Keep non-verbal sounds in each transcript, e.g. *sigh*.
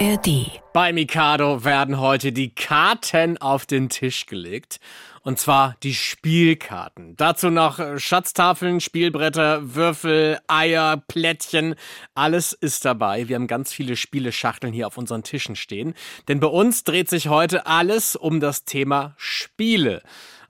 ARD. Bei Mikado werden heute die Karten auf den Tisch gelegt. Und zwar die Spielkarten. Dazu noch Schatztafeln, Spielbretter, Würfel, Eier, Plättchen. Alles ist dabei. Wir haben ganz viele Spieleschachteln hier auf unseren Tischen stehen. Denn bei uns dreht sich heute alles um das Thema Spiele.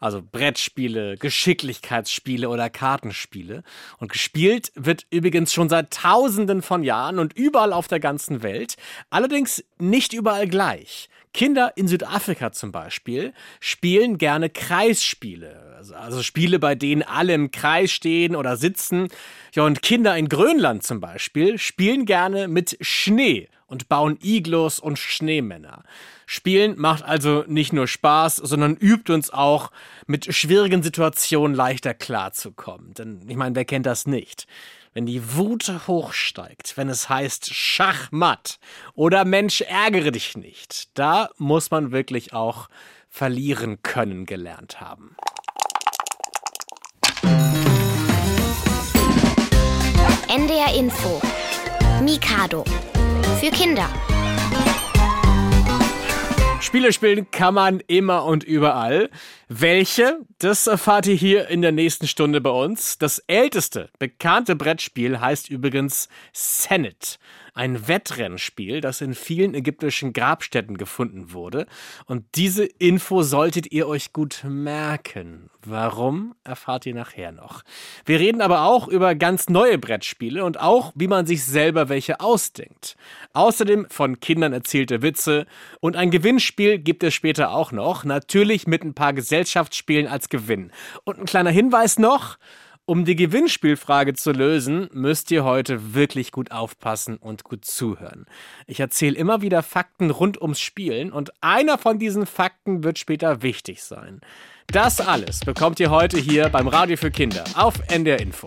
Also Brettspiele, Geschicklichkeitsspiele oder Kartenspiele. Und gespielt wird übrigens schon seit Tausenden von Jahren und überall auf der ganzen Welt. Allerdings nicht überall gleich. Kinder in Südafrika zum Beispiel spielen gerne Kreisspiele. Also, also Spiele, bei denen alle im Kreis stehen oder sitzen. Ja, und Kinder in Grönland zum Beispiel spielen gerne mit Schnee und bauen Iglos und Schneemänner. Spielen macht also nicht nur Spaß, sondern übt uns auch, mit schwierigen Situationen leichter klarzukommen. Denn ich meine, wer kennt das nicht? Wenn die Wut hochsteigt, wenn es heißt Schachmatt oder Mensch ärgere dich nicht, da muss man wirklich auch verlieren können gelernt haben. NDR Info. Mikado. Für Kinder. Spiele spielen kann man immer und überall. Welche? Das erfahrt ihr hier in der nächsten Stunde bei uns. Das älteste bekannte Brettspiel heißt übrigens Senet ein Wettrennspiel, das in vielen ägyptischen Grabstätten gefunden wurde. Und diese Info solltet ihr euch gut merken. Warum, erfahrt ihr nachher noch. Wir reden aber auch über ganz neue Brettspiele und auch, wie man sich selber welche ausdenkt. Außerdem von Kindern erzählte Witze und ein Gewinnspiel gibt es später auch noch, natürlich mit ein paar Gesellschaftsspielen als Gewinn. Und ein kleiner Hinweis noch, um die Gewinnspielfrage zu lösen, müsst ihr heute wirklich gut aufpassen und gut zuhören. Ich erzähle immer wieder Fakten rund ums Spielen und einer von diesen Fakten wird später wichtig sein. Das alles bekommt ihr heute hier beim Radio für Kinder auf NDR Info.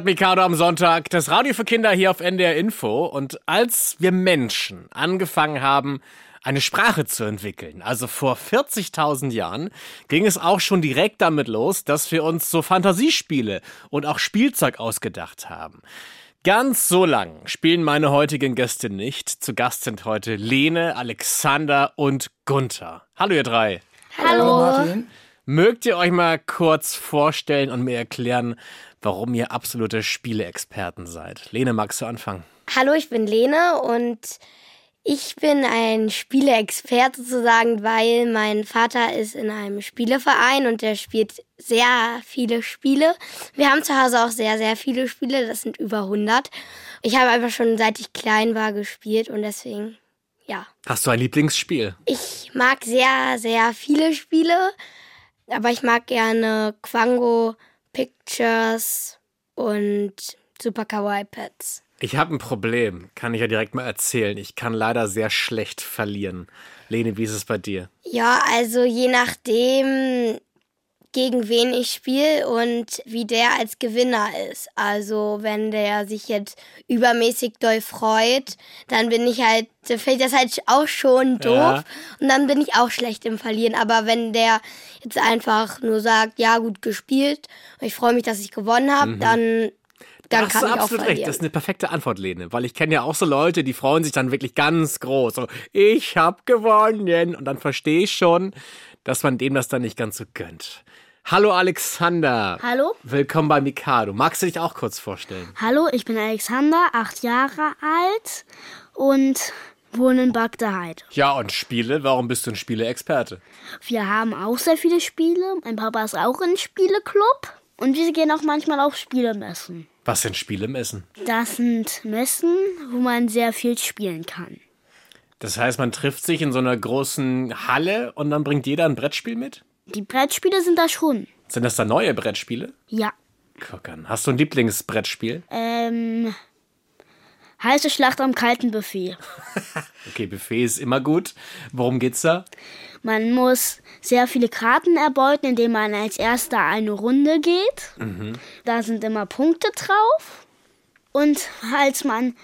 hört Mikado am Sonntag, das Radio für Kinder hier auf NDR Info. Und als wir Menschen angefangen haben, eine Sprache zu entwickeln, also vor 40.000 Jahren, ging es auch schon direkt damit los, dass wir uns so Fantasiespiele und auch Spielzeug ausgedacht haben. Ganz so lang spielen meine heutigen Gäste nicht. Zu Gast sind heute Lene, Alexander und Gunther. Hallo ihr drei. Hallo. Hallo Martin. Mögt ihr euch mal kurz vorstellen und mir erklären, warum ihr absolute Spieleexperten seid? Lene, magst du anfangen? Hallo, ich bin Lene und ich bin ein Spieleexperte sozusagen, weil mein Vater ist in einem Spieleverein und der spielt sehr viele Spiele. Wir haben zu Hause auch sehr, sehr viele Spiele, das sind über 100. Ich habe einfach schon seit ich klein war gespielt und deswegen, ja. Hast du ein Lieblingsspiel? Ich mag sehr, sehr viele Spiele. Aber ich mag gerne Quango, Pictures und Super Kawaii Pets. Ich habe ein Problem, kann ich ja direkt mal erzählen. Ich kann leider sehr schlecht verlieren. Lene, wie ist es bei dir? Ja, also je nachdem gegen wen ich spiele und wie der als Gewinner ist. Also wenn der sich jetzt übermäßig doll freut, dann bin ich halt, dann fällt das halt auch schon doof Ja. und dann bin ich auch schlecht im Verlieren. Aber wenn der jetzt einfach nur sagt, ja gut gespielt, und ich freue mich, dass ich gewonnen habe, dann, dann hast kann du absolut recht. Das ist eine perfekte Antwort, Lene. Weil ich kenne ja auch so Leute, die freuen sich dann wirklich ganz groß. So, ich hab gewonnen. Und dann verstehe ich schon, dass man dem das dann nicht ganz so gönnt. Hallo Alexander. Hallo? Willkommen bei Mikado. Magst du dich auch kurz vorstellen? Hallo, ich bin Alexander, acht Jahre alt und wohne in Bagdad. Ja, und Spiele? Warum bist du ein Spieleexperte? Wir haben auch sehr viele Spiele. Mein Papa ist auch im Spieleclub. Und wir gehen auch manchmal auf Spielemessen. Was sind Spielemessen? Das sind Messen, wo man sehr viel spielen kann. Das heißt, man trifft sich in so einer großen Halle und dann bringt jeder ein Brettspiel mit? Die Brettspiele sind da schon. Sind das da neue Brettspiele? Ja. Guck an. Hast du ein Lieblingsbrettspiel? Ähm. Heiße Schlacht am kalten Buffet. *laughs* Okay, Buffet ist immer gut. Worum geht's da? Man muss sehr viele Karten erbeuten, indem man als erster eine Runde geht. Da sind immer Punkte drauf. Und als man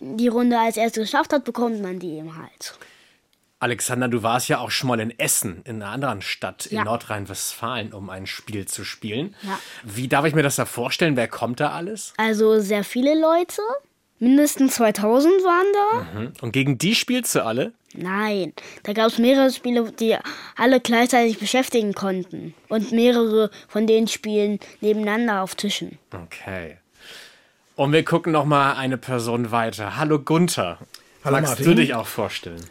die Runde als erstes geschafft hat, bekommt man die eben halt. Alexander, du warst ja auch schon mal in Essen, in einer anderen Stadt in Ja. Nordrhein-Westfalen, um ein Spiel zu spielen. Ja. Wie darf ich mir das da vorstellen? Wer kommt da alles? Also sehr viele Leute. Mindestens 2000 waren da. Hm? Und gegen die spielst du alle? Nein, da gab es mehrere Spiele, die alle gleichzeitig beschäftigen konnten. Und mehrere von den Spielen nebeneinander auf Tischen. Okay. Und wir gucken noch mal eine Person weiter. Hallo Gunther. Hallo Magst Martin. du dich auch vorstellen?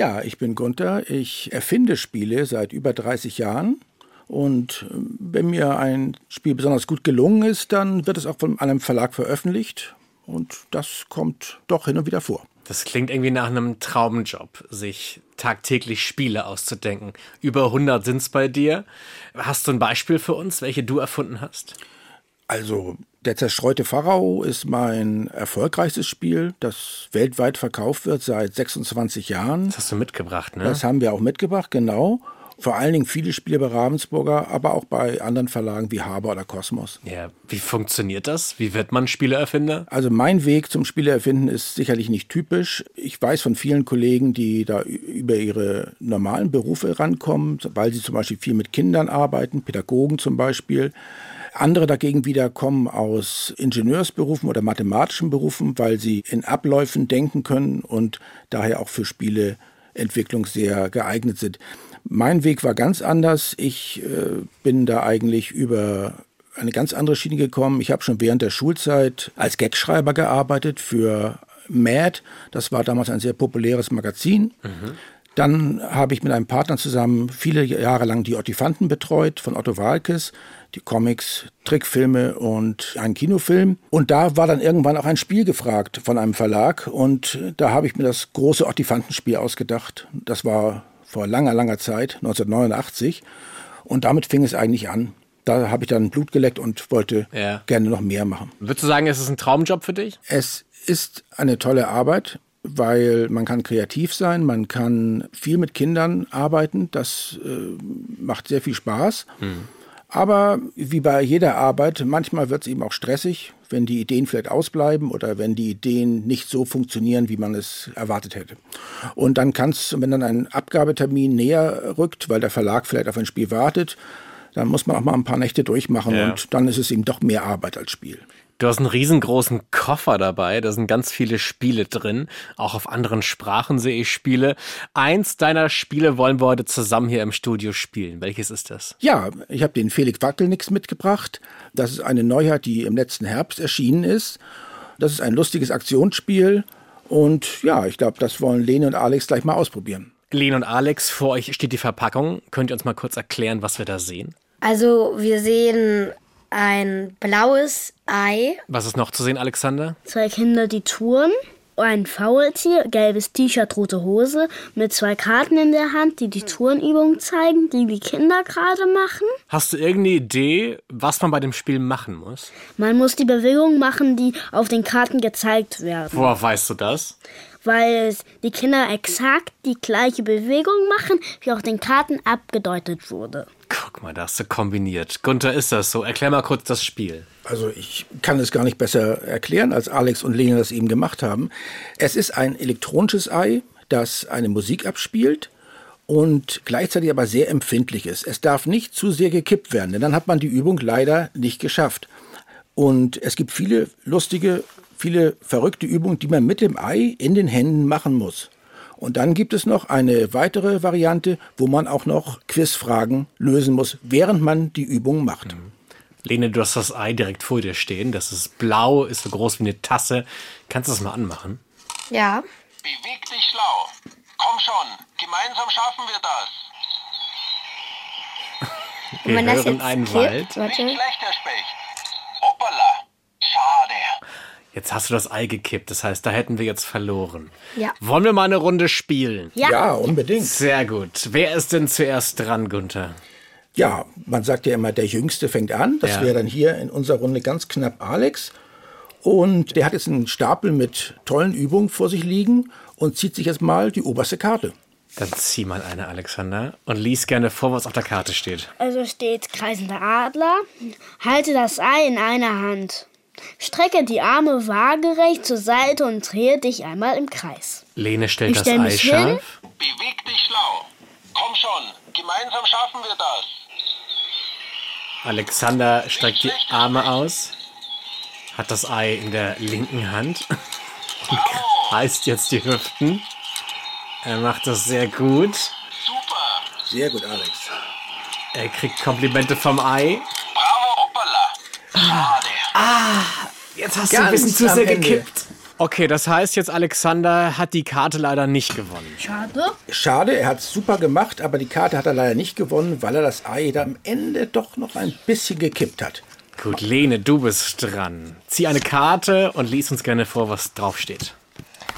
Ja, ich bin Gunther. Ich erfinde Spiele seit über 30 Jahren. Und äh, wenn mir ein Spiel besonders gut gelungen ist, dann wird es auch von einem Verlag veröffentlicht. Und das kommt doch hin und wieder vor. Das klingt irgendwie nach einem Traumjob, sich tagtäglich Spiele auszudenken. Über 100 sind's bei dir. Hast du ein Beispiel für uns, welche du erfunden hast? Also, der zerstreute Pharao ist mein erfolgreichstes Spiel, das weltweit verkauft wird seit 26 Jahren. Das hast du mitgebracht, ne? Das haben wir auch mitgebracht, genau. Vor allen Dingen viele Spiele bei Ravensburger, aber auch bei anderen Verlagen wie Haber oder Kosmos. ja, wie funktioniert das? Wie wird man Spieleerfinder? Also mein Weg zum Spieleerfinden ist sicherlich nicht typisch. Ich weiß von vielen Kollegen, die da über ihre normalen Berufe rankommen, weil sie zum Beispiel viel mit Kindern arbeiten, Pädagogen zum Beispiel. Andere dagegen wieder kommen aus Ingenieursberufen oder mathematischen Berufen, weil sie in Abläufen denken können und daher auch für Spieleentwicklung sehr geeignet sind. Mein Weg war ganz anders. Ich äh, bin da eigentlich über eine ganz andere Schiene gekommen. Ich habe schon während der Schulzeit als Gagschreiber gearbeitet für Mad. Das war damals ein sehr populäres Magazin. Dann habe ich mit einem Partner zusammen viele Jahre lang die Ottifanten betreut von Otto Walkes, die Comics, Trickfilme und einen Kinofilm. Und da war dann irgendwann auch ein Spiel gefragt von einem Verlag und da habe ich mir das große Ottifantenspiel ausgedacht. Das war vor langer, langer Zeit, 1989. Und damit fing es eigentlich an. Da habe ich dann Blut geleckt und wollte Ja. gerne noch mehr machen. Würdest du sagen, es ist ein Traumjob für dich? Es ist eine tolle Arbeit, weil man kann kreativ sein, man kann viel mit Kindern arbeiten, das äh, macht sehr viel Spaß. Aber wie bei jeder Arbeit, manchmal wird es eben auch stressig, wenn die Ideen vielleicht ausbleiben oder wenn die Ideen nicht so funktionieren, wie man es erwartet hätte. Und dann kann es, wenn dann ein Abgabetermin näher rückt, weil der Verlag vielleicht auf ein Spiel wartet, dann muss man auch mal ein paar Nächte durchmachen Ja. und dann ist es eben doch mehr Arbeit als Spiel. Du hast einen riesengroßen Koffer dabei, da sind ganz viele Spiele drin. Auch auf anderen Sprachen sehe ich Spiele. Eins deiner Spiele wollen wir heute zusammen hier im Studio spielen. Welches ist das? Ja, ich habe den Felix Wackelnix mitgebracht. Das ist eine Neuheit, die im letzten Herbst erschienen ist. Das ist ein lustiges Aktionsspiel. Und ja, ich glaube, das wollen Lene und Alex gleich mal ausprobieren. Len und Alex, vor euch steht die Verpackung. Könnt ihr uns mal kurz erklären, was wir da sehen? Also wir sehen ein blaues Ei. Was ist noch zu sehen, Alexander? Zwei Kinder, die touren. Ein Faultier, gelbes T-Shirt, rote Hose, mit zwei Karten in der Hand, die die Tourenübung zeigen, die die Kinder gerade machen. Hast du irgendeine Idee, was man bei dem Spiel machen muss? Man muss die Bewegungen machen, die auf den Karten gezeigt werden. Woher weißt du das? Weil es die Kinder exakt die gleiche Bewegung machen, wie auf den Karten abgedeutet wurde. Guck mal, da hast du kombiniert. Gunther, ist das so? Erklär mal kurz das Spiel. Also ich kann es gar nicht besser erklären, als Alex und Lena das eben gemacht haben. Es ist ein elektronisches Ei, das eine Musik abspielt und gleichzeitig aber sehr empfindlich ist. Es darf nicht zu sehr gekippt werden, denn dann hat man die Übung leider nicht geschafft. Und es gibt viele lustige, viele verrückte Übungen, die man mit dem Ei in den Händen machen muss. Und dann gibt es noch eine weitere Variante, wo man auch noch Quizfragen lösen muss, während man die Übung macht. Mhm. Lene, du hast das Ei direkt vor dir stehen. Das ist blau, ist so groß wie eine Tasse. Kannst du das mal anmachen? Ja. Beweg dich schlau. Komm schon, gemeinsam schaffen wir das. *laughs* Wir hören einen kippt, Wald. Warte. Nicht schlecht, Herr Specht. Hoppala, schade. Jetzt hast du das Ei gekippt, das heißt, da hätten wir jetzt verloren. Ja. Wollen wir mal eine Runde spielen? Ja, ja unbedingt. Sehr gut. Wer ist denn zuerst dran, Gunther? Ja, man sagt ja immer, der Jüngste fängt an. Das ja. wäre dann hier in unserer Runde ganz knapp Alex. Und der hat jetzt einen Stapel mit tollen Übungen vor sich liegen und zieht sich jetzt mal die oberste Karte. Dann zieh mal eine, Alexander, und lies gerne vor, was auf der Karte steht. Also steht kreisender Adler, halte das Ei in einer Hand. Strecke die Arme waagerecht zur Seite und drehe dich einmal im Kreis. Lene stellt ich das Ei scharf. Beweg dich schlau. Komm schon, gemeinsam schaffen wir das. Alexander streckt die Arme aus, hat das Ei in der linken Hand *laughs* und kreist jetzt die Hüften. Er macht das sehr gut. Super. Sehr gut, Alex. Er kriegt Komplimente vom Ei. Bravo, hoppala. Schade. Ah, jetzt hast Ganz du ein bisschen zu sehr gekippt. Okay, das heißt jetzt, Alexander hat die Karte leider nicht gewonnen. Schade. Schade, er hat es super gemacht, aber die Karte hat er leider nicht gewonnen, weil er das Ei da am Ende doch noch ein bisschen gekippt hat. Gut, Lene, du bist dran. Zieh eine Karte und lies uns gerne vor, was draufsteht.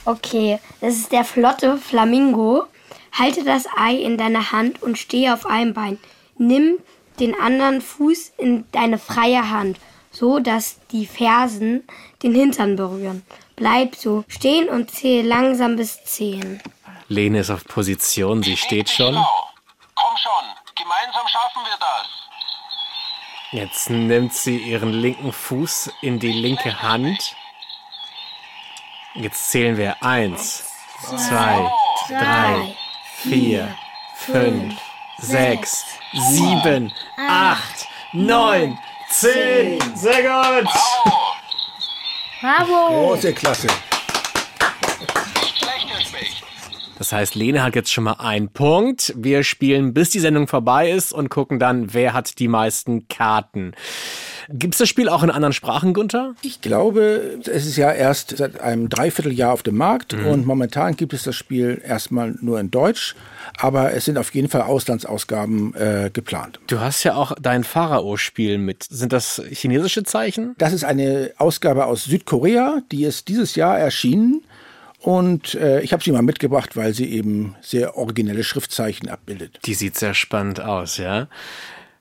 Okay, das ist der flotte Flamingo. Halte das Ei in deiner Hand und stehe auf einem Bein. Nimm den anderen Fuß in deine freie Hand so dass die Fersen den Hintern berühren. Bleib so stehen und zähle langsam bis zehn. Lene ist auf Position, sie steht schon. Komm schon, gemeinsam schaffen wir das. Jetzt nimmt sie ihren linken Fuß in die linke Hand. Jetzt zählen wir eins, zwei, drei, vier, fünf, sechs, sieben, acht, neun, Zehn. Sehr gut. Bravo. Große Klasse. Das heißt, Lene hat jetzt schon mal einen Punkt. Wir spielen, bis die Sendung vorbei ist und gucken dann, wer hat die meisten Karten. Gibt es das Spiel auch in anderen Sprachen, Gunther? Ich glaube, es ist ja erst seit einem Dreivierteljahr auf dem Markt mhm. und momentan gibt es das Spiel erstmal nur in Deutsch, aber es sind auf jeden Fall Auslandsausgaben äh, geplant. Du hast ja auch dein Pharao-Spiel mit. Sind das chinesische Zeichen? Das ist eine Ausgabe aus Südkorea, die ist dieses Jahr erschienen. Und äh, ich habe sie mal mitgebracht, weil sie eben sehr originelle Schriftzeichen abbildet. Die sieht sehr spannend aus, ja.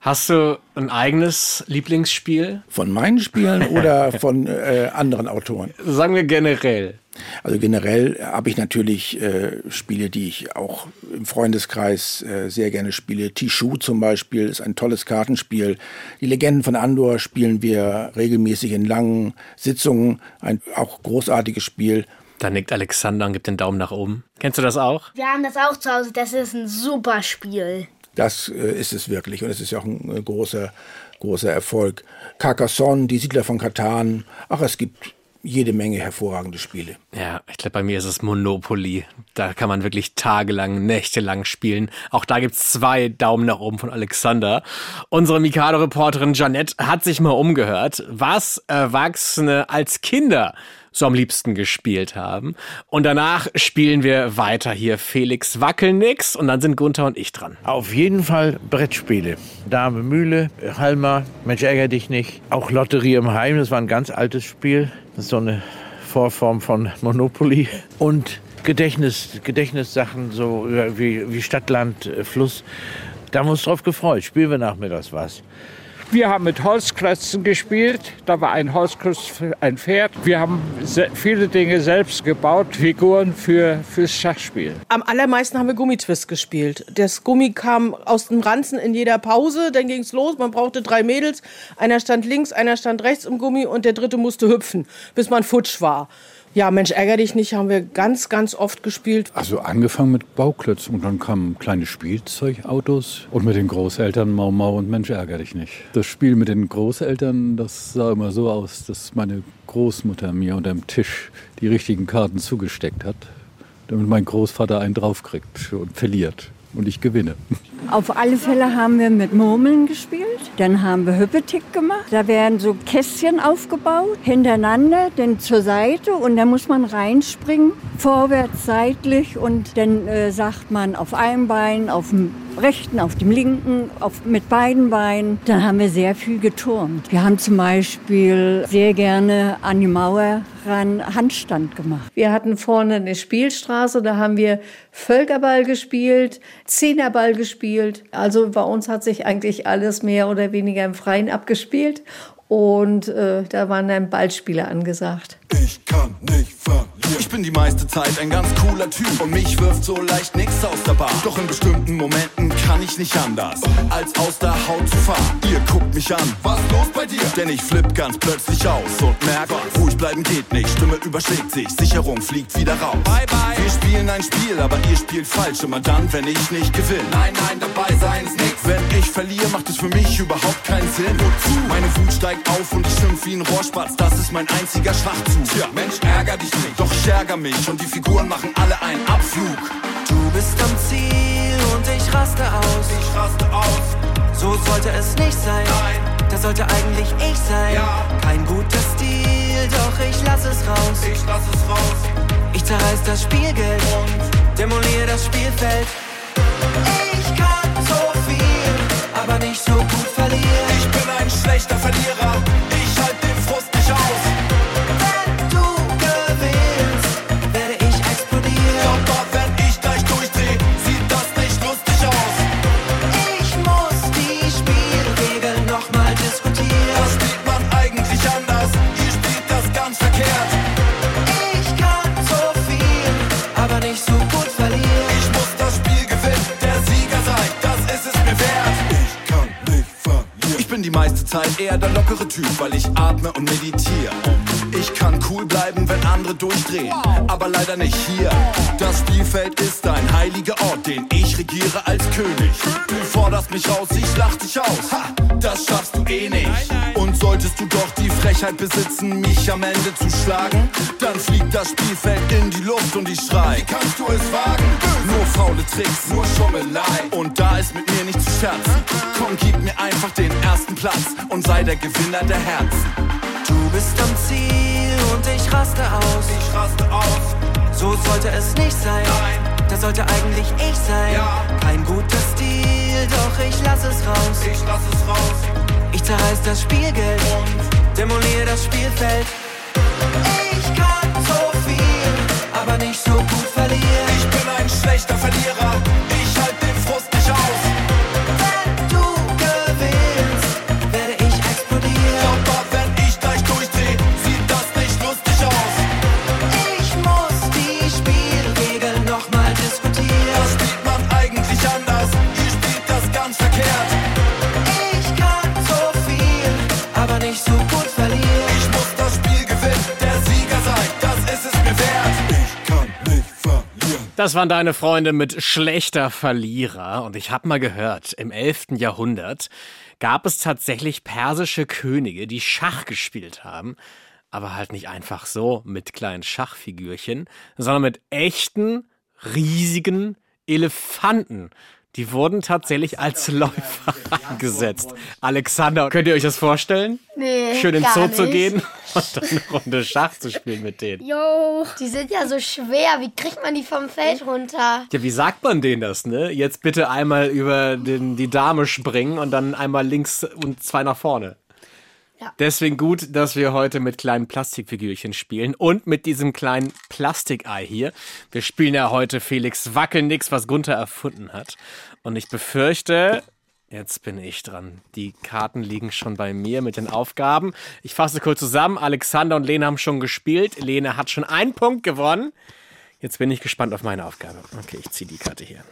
Hast du ein eigenes Lieblingsspiel? Von meinen Spielen oder *laughs* von äh, anderen Autoren? Sagen wir generell. Also generell habe ich natürlich äh, Spiele, die ich auch im Freundeskreis äh, sehr gerne spiele. Tishu zum Beispiel ist ein tolles Kartenspiel. Die Legenden von Andor spielen wir regelmäßig in langen Sitzungen. Ein auch großartiges Spiel. Da nickt Alexander und gibt den Daumen nach oben. Kennst du das auch? Wir haben das auch zu Hause. Das ist ein super Spiel. Das äh, ist es wirklich und es ist ja auch ein äh, großer, großer Erfolg. Carcassonne, die Siedler von Katan, ach, es gibt jede Menge hervorragende Spiele. Ja, ich glaube, bei mir ist es Monopoly. Da kann man wirklich tagelang, nächtelang spielen. Auch da gibt's zwei Daumen nach oben von Alexander. Unsere Mikado-Reporterin Janette hat sich mal umgehört, was Erwachsene als Kinder so am liebsten gespielt haben. Und danach spielen wir weiter hier Felix Wackelnix und dann sind Gunther und ich dran. Auf jeden Fall Brettspiele. Dame Mühle, Halmer, Mensch ärger dich nicht. Auch Lotterie im Heim, das war ein ganz altes Spiel. Das ist so eine Vorform von Monopoly. Und Gedächtnis, Gedächtnissachen, so wie, wie Stadt, Land, Fluss. Da haben wir uns drauf gefreut. Spielen wir nachmittags was. Wir haben mit Holzklötzen gespielt. Da war ein Holzklotz ein Pferd. Wir haben viele Dinge selbst gebaut, Figuren für fürs Schachspiel. Am allermeisten haben wir Gummitwist gespielt. Das Gummi kam aus dem Ranzen in jeder Pause. Dann ging es los. Man brauchte drei Mädels. Einer stand links, einer stand rechts im Gummi und der dritte musste hüpfen, bis man futsch war. Ja, Mensch, ärger dich nicht, haben wir ganz, ganz oft gespielt. Also angefangen mit Bauklötzen und dann kamen kleine Spielzeugautos und mit den Großeltern Mau Mau und Mensch, ärger dich nicht. Das Spiel mit den Großeltern, das sah immer so aus, dass meine Großmutter mir unter dem Tisch die richtigen Karten zugesteckt hat, damit mein Großvater einen draufkriegt und verliert und ich gewinne. Auf alle Fälle haben wir mit Murmeln gespielt. Dann haben wir Hüppetick gemacht. Da werden so Kästchen aufgebaut, hintereinander, dann zur Seite und da muss man reinspringen, vorwärts, seitlich und dann äh, sagt man auf einem Bein, auf dem rechten, auf dem linken, auf, mit beiden Beinen. Dann haben wir sehr viel geturnt. Wir haben zum Beispiel sehr gerne an die Mauer ran Handstand gemacht. Wir hatten vorne eine Spielstraße, da haben wir Völkerball gespielt, Zehnerball gespielt. Also bei uns hat sich eigentlich alles mehr oder weniger im Freien abgespielt und äh, da waren dann Ballspieler angesagt. Ich kann nicht verlieren. Ich bin die meiste Zeit ein ganz cooler Typ und mich wirft so leicht nix aus der Bahn. Doch in bestimmten Momenten kann ich nicht anders, als aus der Haut zu fahren. Ihr guckt mich an, was los bei dir? Denn ich flipp ganz plötzlich aus und merk, ruhig bleiben geht nicht. Stimme überschlägt sich, Sicherung fliegt wieder raus. Bye bye. Wir spielen ein Spiel, aber ihr spielt falsch. Immer dann, wenn ich nicht gewinne. Nein, nein, dabei sein ist nix. Wenn ich verliere, macht es für mich überhaupt keinen Sinn. Wozu? Meine Wut steigt auf und ich schimpf wie ein Rohrspatz. Das ist mein einziger Schwachzug. Tja, Mensch, ärger dich nicht. Doch ich ärger mich und die Figuren machen alle einen Abflug. Du bist am Ziel und ich raste aus. Ich raste aus. So sollte es nicht sein. Nein. Das sollte eigentlich ich sein. Ja. Kein guter Stil, doch ich lass es raus. Ich lass es raus. Ich zerreiß das Spielgeld und demoliere das Spielfeld. Ich kann so viel, aber nicht so gut verlieren. Ich bin ein schlechter Verlierer. Ich nochmal diskutieren. Zeit eher der lockere Typ, weil ich atme und meditiere. Ich kann cool bleiben, wenn andere durchdrehen, aber leider nicht hier. Das Spielfeld ist ein heiliger Ort, den ich regiere als König. Du forderst mich raus, ich lach dich aus. Ha, das schaffst du eh nicht. Und solltest du doch die Frechheit besitzen, mich am Ende zu schlagen, dann fliegt das Spielfeld in die Luft und ich schrei. Wie kannst du es wagen? Nur faule Tricks, nur Schummelei. Und da ist mit mir nicht zu scherzen. Komm, gib mir einfach den ersten Platz und sei der Gewinner der Herzen. Du bist am Ziel und ich raste aus. Ich raste aus. So sollte es nicht sein. Nein. Das sollte eigentlich ich sein. Ja. Kein guter Stil, doch ich lass es raus. Ich lass es raus. Ich zerreiß das Spielgeld und demoliere das Spielfeld. Ich kann so viel, aber nicht so gut verlieren. Ich bin ein schlechter Verlierer. Das waren deine Freunde mit schlechter Verlierer. Und ich habe mal gehört, im 11. Jahrhundert gab es tatsächlich persische Könige, die Schach gespielt haben. Aber halt nicht einfach so mit kleinen Schachfigürchen, sondern mit echten, riesigen Elefanten. Die wurden tatsächlich als Läufer *laughs* eingesetzt. Alexander, könnt ihr euch das vorstellen? Nee, Schön ins Zoo zu nicht. gehen *laughs* und dann eine Runde Schach zu spielen mit denen. Jo. Die sind ja so schwer. Wie kriegt man die vom Feld runter? Ja, wie sagt man denen das, ne? Jetzt bitte einmal über den, die Dame springen und dann einmal links und zwei nach vorne. Deswegen gut, dass wir heute mit kleinen Plastikfigürchen spielen und mit diesem kleinen Plastikei hier. Wir spielen ja heute Felix Wackelnix, was Gunther erfunden hat. Und ich befürchte, Jetzt bin ich dran. Die Karten liegen schon bei mir mit den Aufgaben. Ich fasse kurz zusammen. Alexander und Lena haben schon gespielt. Lena hat schon einen Punkt gewonnen. Jetzt bin ich gespannt auf meine Aufgabe. Okay, ich ziehe die Karte hier.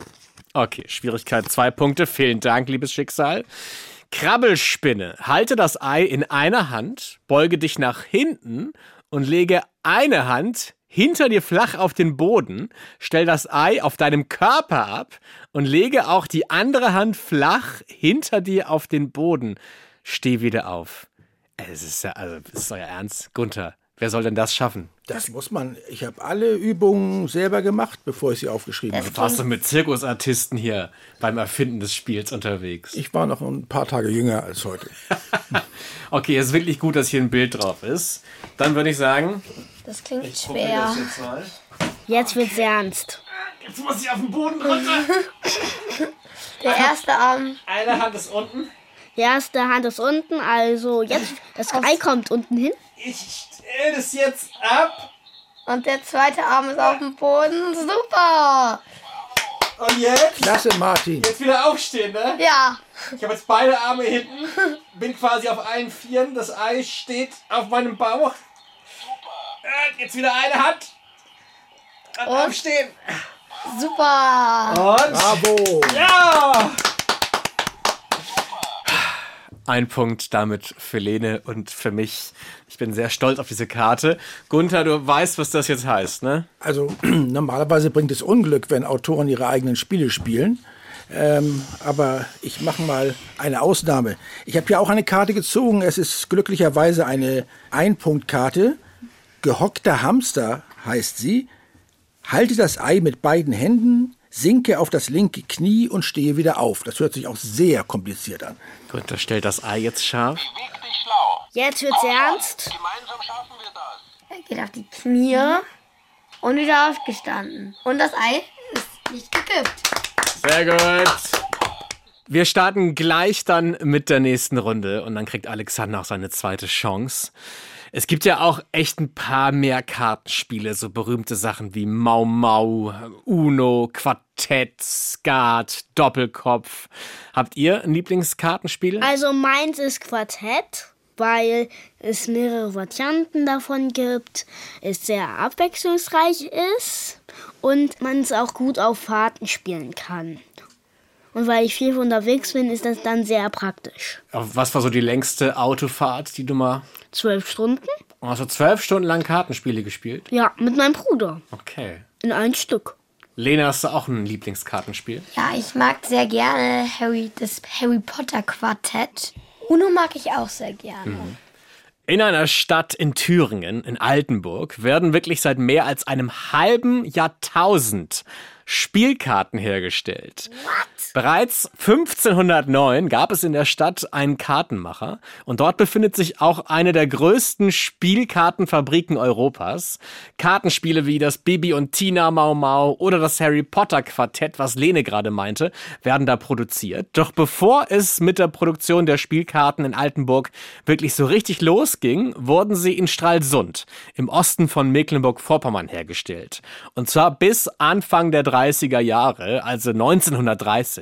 Okay, Schwierigkeit zwei Punkte. Vielen Dank, liebes Schicksal. Krabbelspinne. Halte das Ei in einer Hand, beuge dich nach hinten und lege eine Hand hinter dir flach auf den Boden, stell das Ei auf deinem Körper ab und lege auch die andere Hand flach hinter dir auf den Boden. Steh wieder auf. Es ist ja, also, ist euer Ernst? Gunther, wer soll denn das schaffen? Das muss man. Ich habe alle Übungen selber gemacht, bevor ich sie aufgeschrieben habe. Du warst doch mit Zirkusartisten hier beim Erfinden des Spiels unterwegs. Ich war noch ein paar Tage jünger als heute. *laughs* okay, es ist wirklich gut, dass hier ein Bild drauf ist. Dann würde ich sagen, Das klingt ich schwer. das jetzt mal. Jetzt wird's ernst. Jetzt muss ich auf den Boden runter. *laughs* Der erste Arm. Eine Hand ist unten. Die erste Hand ist unten, also jetzt das Ei kommt unten hin. Ich stell das jetzt ab. Und der zweite Arm ist auf dem Boden. Super! Und jetzt? Klasse, Martin. Jetzt wieder aufstehen, ne? Ja. Ich habe jetzt beide Arme hinten, bin quasi auf allen Vieren, das Ei steht auf meinem Bauch. Äh, Jetzt wieder eine Hand. Und Und? aufstehen. Super! Und? Bravo! Ja! Ein Punkt damit für Lene und für mich. Ich bin sehr stolz auf diese Karte. Gunther, du weißt, was das jetzt heißt, ne? Also *clears throat* normalerweise bringt es Unglück, wenn Autoren ihre eigenen Spiele spielen. Ähm, aber ich mache mal eine Ausnahme. Ich habe ja auch eine Karte gezogen. Es ist glücklicherweise eine Einpunktkarte. Gehockter Hamster heißt sie. Halte das Ei mit beiden Händen, sinke auf das linke Knie und stehe wieder auf. Das hört sich auch sehr kompliziert an. Gunther stellt das Ei jetzt scharf. Jetzt wird's ernst. Gemeinsam schaffen wir das. Er geht auf die Knie und wieder aufgestanden. Und das Ei ist nicht gekippt. Sehr gut. Wir starten gleich dann mit der nächsten Runde und dann kriegt Alexander auch seine zweite Chance. Es gibt ja auch echt ein paar mehr Kartenspiele, so berühmte Sachen wie Mau Mau, Uno, Quartett, Skat, Doppelkopf. Habt ihr ein Lieblingskartenspiel? Also meins ist Quartett, weil es mehrere Varianten davon gibt, es sehr abwechslungsreich ist und man es auch gut auf Fahrten spielen kann. Und weil ich viel unterwegs bin, ist das dann sehr praktisch. Was war so die längste Autofahrt, die du mal... Zwölf Stunden? Also zwölf Stunden lang Kartenspiele gespielt? Ja, mit meinem Bruder. Okay. In ein Stück. Lena, hast du auch ein Lieblingskartenspiel? Ja, ich mag sehr gerne Harry, das Harry Potter Quartett. Uno mag ich auch sehr gerne. In einer Stadt in Thüringen, in Altenburg, werden wirklich seit mehr als einem halben Jahrtausend Spielkarten hergestellt. Bereits 1509 gab es in der Stadt einen Kartenmacher und dort befindet sich auch eine der größten Spielkartenfabriken Europas. Kartenspiele wie das Bibi und Tina Mau Mau oder das Harry Potter Quartett, was Lene gerade meinte, werden da produziert. Doch bevor es mit der Produktion der Spielkarten in Altenburg wirklich so richtig losging, wurden sie in Stralsund im Osten von Mecklenburg-Vorpommern hergestellt. Und zwar bis Anfang der 30er Jahre, also 1930.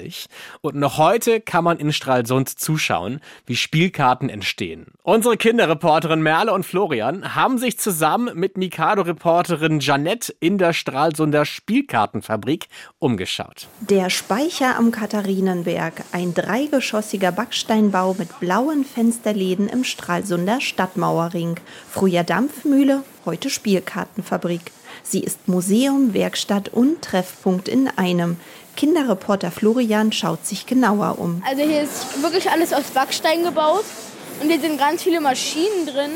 Und noch heute kann man in Stralsund zuschauen, wie Spielkarten entstehen. Unsere Kinderreporterin Merle und Florian haben sich zusammen mit Mikado-Reporterin Janette in der Stralsunder Spielkartenfabrik umgeschaut. Der Speicher am Katharinenberg, ein dreigeschossiger Backsteinbau mit blauen Fensterläden im Stralsunder Stadtmauerring. Früher Dampfmühle, heute Spielkartenfabrik. Sie ist Museum, Werkstatt und Treffpunkt in einem. Kinderreporter Florian schaut sich genauer um. Also hier ist wirklich alles aus Backstein gebaut und hier sind ganz viele Maschinen drin.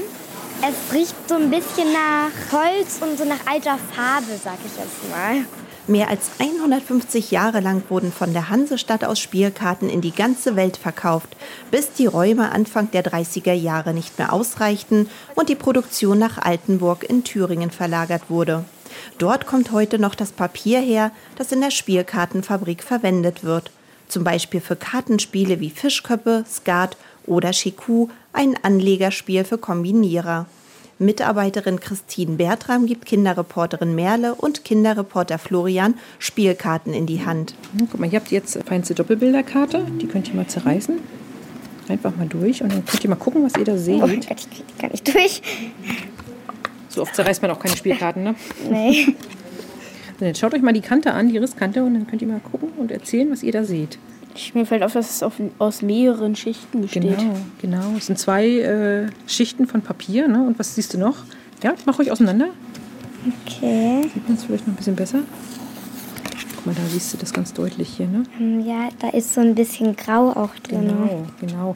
Es riecht so ein bisschen nach Holz und so nach alter Farbe, sag ich jetzt mal. Mehr als 150 Jahre lang wurden von der Hansestadt aus Spielkarten in die ganze Welt verkauft, bis die Räume Anfang der 30er Jahre nicht mehr ausreichten und die Produktion nach Altenburg in Thüringen verlagert wurde. Dort kommt heute noch das Papier her, das in der Spielkartenfabrik verwendet wird. Zum Beispiel für Kartenspiele wie Fischköppe, Skat oder Chikou, ein Anlegerspiel für Kombinierer. Mitarbeiterin Christine Bertram gibt Kinderreporterin Merle und Kinderreporter Florian Spielkarten in die Hand. Hm, Guck mal, ihr habt jetzt feinste Doppelbilderkarte. Die könnt ihr mal zerreißen. Einfach mal durch und dann könnt ihr mal gucken, was ihr da seht. Oh Gott, ich krieg die gar nicht durch. So oft zerreißt man auch keine Spielkarten, ne? *laughs* Nee. So, jetzt schaut euch mal die Kante an, die Risskante, und dann könnt ihr mal gucken und erzählen, was ihr da seht. Mir fällt auf, dass es auf, aus mehreren Schichten besteht. Genau, genau. Es sind zwei äh, Schichten von Papier, ne? Und was siehst du noch? Ja, mach euch auseinander. Okay. Sieht man es vielleicht noch ein bisschen besser? Guck mal, da siehst du das ganz deutlich hier, ne? Hm, Ja, da ist so ein bisschen Grau auch drin. Genau, genau.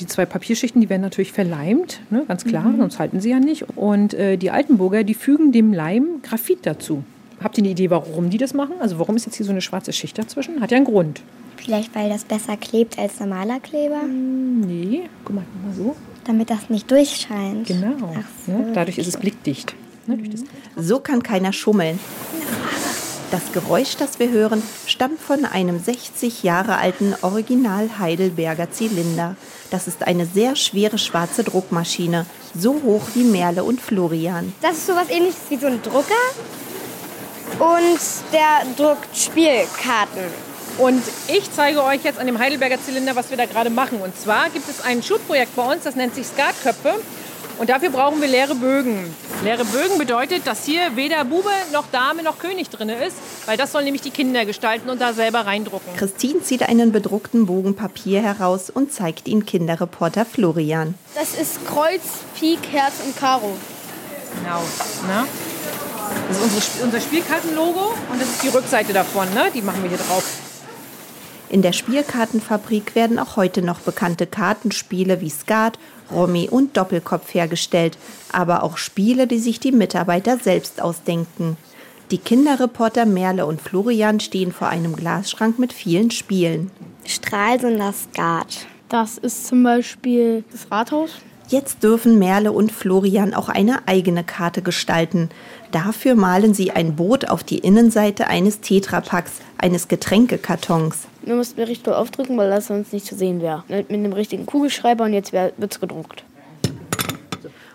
Die zwei Papierschichten, die werden natürlich verleimt, ne, ganz klar, Mhm. sonst halten sie ja nicht. Und äh, die Altenburger, die fügen dem Leim Graphit dazu. Habt ihr eine Idee, warum die das machen? Also warum ist jetzt hier so eine schwarze Schicht dazwischen? Hat ja einen Grund. Vielleicht, weil das besser klebt als normaler Kleber? Nee, guck mal, mal so. Damit das nicht durchscheint. Genau. Ne? Dadurch ist es blickdicht. Ne, das So kann keiner schummeln. Das Geräusch, das wir hören, stammt von einem 60 Jahre alten Original Heidelberger Zylinder. Das ist eine sehr schwere schwarze Druckmaschine, so hoch wie Merle und Florian. Das ist sowas ähnliches wie so ein Drucker. Und der druckt Spielkarten. Und ich zeige euch jetzt an dem Heidelberger Zylinder, was wir da gerade machen. Und zwar gibt es ein Schulprojekt bei uns, das nennt sich Skatköpfe. Und dafür brauchen wir leere Bögen. Leere Bögen bedeutet, dass hier weder Bube noch Dame noch König drin ist, weil das sollen nämlich die Kinder gestalten und da selber reindrucken. Christine zieht einen bedruckten Bogen Papier heraus und zeigt ihn Kinderreporter Florian. Das ist Kreuz, Pik, Herz und Karo. Genau. Ne? Das ist unsere, unser Spielkartenlogo und das ist die Rückseite davon. Ne? Die machen wir hier drauf. In der Spielkartenfabrik werden auch heute noch bekannte Kartenspiele wie Skat, Romy und Doppelkopf hergestellt, aber auch Spiele, die sich die Mitarbeiter selbst ausdenken. Die Kinderreporter Merle und Florian stehen vor einem Glasschrank mit vielen Spielen. Stralsunder Skat. Das ist zum Beispiel das Rathaus. Jetzt dürfen Merle und Florian auch eine eigene Karte gestalten. Dafür malen sie ein Boot auf die Innenseite eines Tetrapacks, eines Getränkekartons. Wir mussten richtig doll aufdrücken, weil das sonst nicht zu sehen wäre. Mit mit einem richtigen Kugelschreiber und jetzt wird es gedruckt.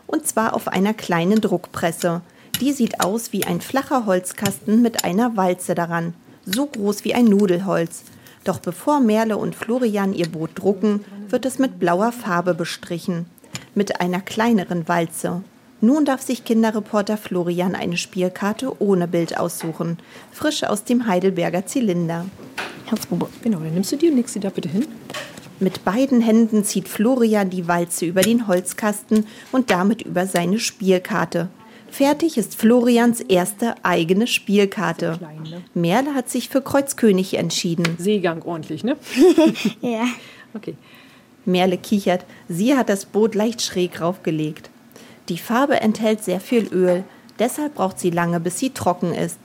Und zwar auf einer kleinen Druckpresse. Die sieht aus wie ein flacher Holzkasten mit einer Walze daran, so groß wie ein Nudelholz. Doch bevor Merle und Florian ihr Boot drucken, wird es mit blauer Farbe bestrichen. Mit einer kleineren Walze. Nun darf sich Kinderreporter Florian eine Spielkarte ohne Bild aussuchen. Frisch aus dem Heidelberger Zylinder. Herzbube. Genau, dann nimmst du die und legst sie da bitte hin. Mit beiden Händen zieht Florian die Walze über den Holzkasten und damit über seine Spielkarte. Fertig ist Florians erste eigene Spielkarte. Merle hat sich für Kreuzkönig entschieden. Seegang ordentlich, ne? *laughs* ja. Okay. Merle kichert. Sie hat das Boot leicht schräg raufgelegt. Die Farbe enthält sehr viel Öl. Deshalb braucht sie lange, bis sie trocken ist.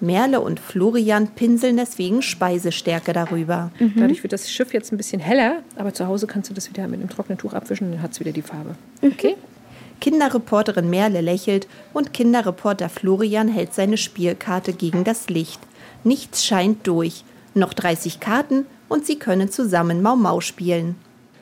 Merle und Florian pinseln deswegen Speisestärke darüber. Dadurch wird das Schiff jetzt ein bisschen heller, aber zu Hause kannst du das wieder mit einem trockenen Tuch abwischen und dann hat es wieder die Farbe. Okay? Kinderreporterin Merle lächelt und Kinderreporter Florian hält seine Spielkarte gegen das Licht. Nichts scheint durch. Noch 30 Karten und sie können zusammen Mau Mau spielen.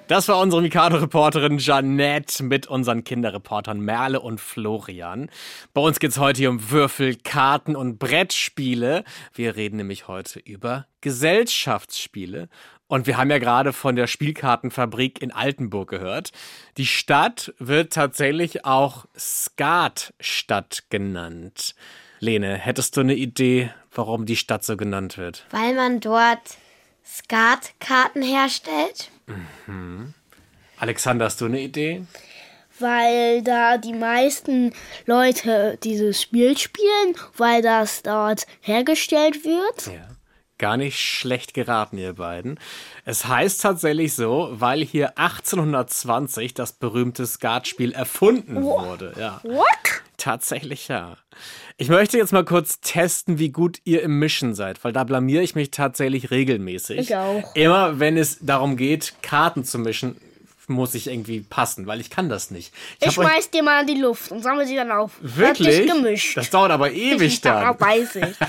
Das war unsere Mikado-Reporterin Janette mit unseren Kinderreportern Merle und Florian. Bei uns geht's heute hier um Würfel, Karten und Brettspiele. Wir reden nämlich heute über Gesellschaftsspiele. Und wir haben ja gerade von der Spielkartenfabrik in Altenburg gehört. Die Stadt wird tatsächlich auch Skatstadt genannt. Lene, hättest du eine Idee, warum die Stadt so genannt wird? Weil man dort Skatkarten herstellt. Mhm. Alexander, hast du eine Idee? weil da die meisten Leute dieses Spiel spielen, weil das dort hergestellt wird. Ja. Gar nicht schlecht geraten, ihr beiden. Es heißt tatsächlich so, weil hier 1820 das berühmte Skatspiel erfunden What? wurde. Ja. What? Tatsächlich ja. Ich möchte jetzt mal kurz testen, wie gut ihr im Mischen seid, weil da blamiere ich mich tatsächlich regelmäßig. Ich auch. Immer wenn es darum geht, Karten zu mischen, muss ich irgendwie passen, weil ich kann das nicht. Ich, euch- schmeiß dir mal in die Luft und sammle sie dann auf. Wirklich? Gemischt. Das dauert aber ewig dann. Ja, *laughs* weiß ich. *laughs*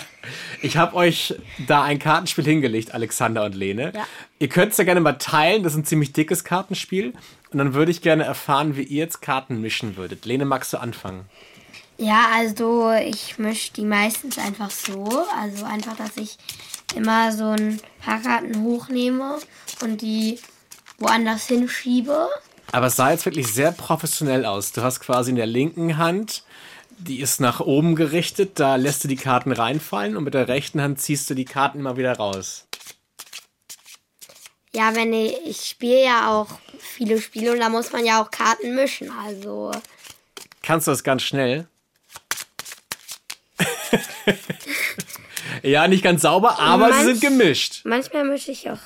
Ich habe euch da ein Kartenspiel hingelegt, Alexander und Lene. Ja. Ihr könnt es ja gerne mal teilen, das ist ein ziemlich dickes Kartenspiel. Und dann würde ich gerne erfahren, wie ihr jetzt Karten mischen würdet. Lene, magst du anfangen? Ja, also ich mische die meistens einfach so. Also einfach, dass ich immer so ein paar Karten hochnehme und die woanders hinschiebe. Aber es sah jetzt wirklich sehr professionell aus. Du hast quasi in der linken Hand, die ist nach oben gerichtet, da lässt du die Karten reinfallen und mit der rechten Hand ziehst du die Karten immer wieder raus. Ja, wenn ich, ich spiele ja auch viele Spiele und da muss man ja auch Karten mischen. Also Kannst du das ganz schnell? *laughs* ja, nicht ganz sauber, aber sie sind Manch- gemischt. manchmal mische ich auch.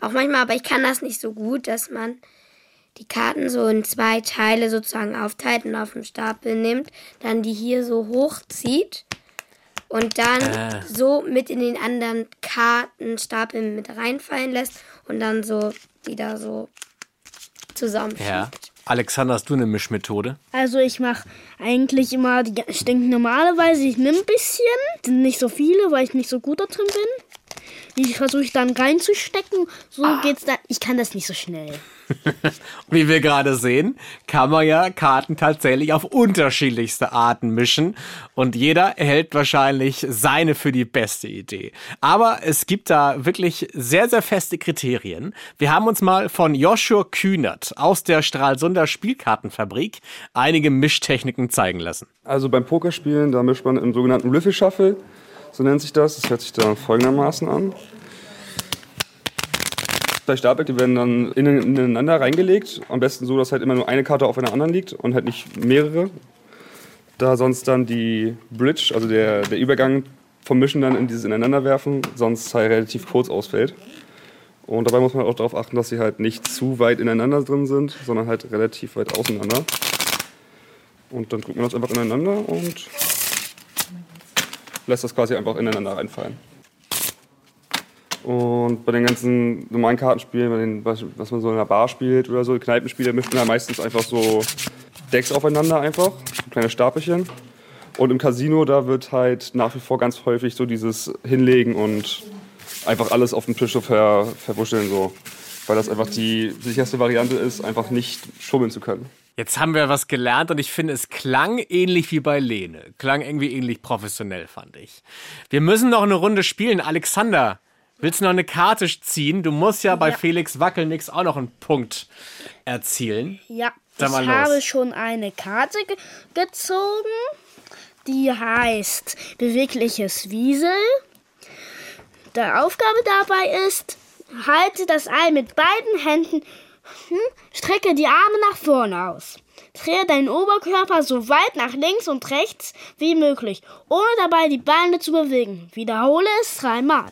Auch manchmal, aber ich kann das nicht so gut, dass man die Karten so in zwei Teile sozusagen aufteilt und auf den Stapel nimmt, dann die hier so hochzieht und dann Ah. so mit in den anderen Kartenstapel mit reinfallen lässt und dann so wieder so zusammenschiebt. Ja. Alexander, hast du eine Mischmethode? Also ich mache eigentlich immer die ich denke normalerweise, ich nehme ein bisschen, sind nicht so viele, weil ich nicht so gut da drin bin. Die versuche ich dann reinzustecken. So geht's dann. Ich kann das nicht so schnell. *laughs* Wie wir gerade sehen, kann man ja Karten tatsächlich auf unterschiedlichste Arten mischen und jeder erhält wahrscheinlich seine für die beste Idee. Aber es gibt da wirklich sehr, sehr feste Kriterien. Wir haben uns mal von Joshua Kühnert aus der Stralsunder Spielkartenfabrik einige Mischtechniken zeigen lassen. Also beim Pokerspielen, da mischt man im sogenannten Riffle Shuffle, so nennt sich das. Das hört sich da folgendermaßen an. Zwei Stapel, die werden dann ineinander reingelegt. Am besten so, dass halt immer nur eine Karte auf einer anderen liegt und halt nicht mehrere. Da sonst dann die Bridge, also der, der Übergang vom Mischen dann in dieses Ineinanderwerfen, sonst halt relativ kurz ausfällt. Und dabei muss man auch darauf achten, dass sie halt nicht zu weit ineinander drin sind, sondern halt relativ weit auseinander. Und dann drückt man das einfach ineinander und lässt das quasi einfach ineinander reinfallen. Und bei den ganzen normalen Kartenspielen, bei den, was man so in einer Bar spielt oder so, Kneipenspiele, mischt man ja meistens einfach so Decks aufeinander einfach, so kleine Stapelchen. Und im Casino, da wird halt nach wie vor ganz häufig so dieses Hinlegen und einfach alles auf dem Tisch so ver, verwuscheln, so. Weil das einfach die sicherste Variante ist, einfach nicht schummeln zu können. Jetzt haben wir was gelernt und ich finde, es klang ähnlich wie bei Lene. Klang irgendwie ähnlich professionell, fand ich. Wir müssen noch eine Runde spielen. Alexander, willst du noch eine Karte ziehen? Du musst ja bei Ja. Felix Wackelnix auch noch einen Punkt erzielen. Ja, ich los. habe schon eine Karte ge gezogen. Die heißt Bewegliches Wiesel. Die Aufgabe dabei ist, halte das Ei mit beiden Händen, hm, strecke die Arme nach vorne aus. Drehe deinen Oberkörper so weit nach links und rechts wie möglich, ohne dabei die Beine zu bewegen. Wiederhole es dreimal.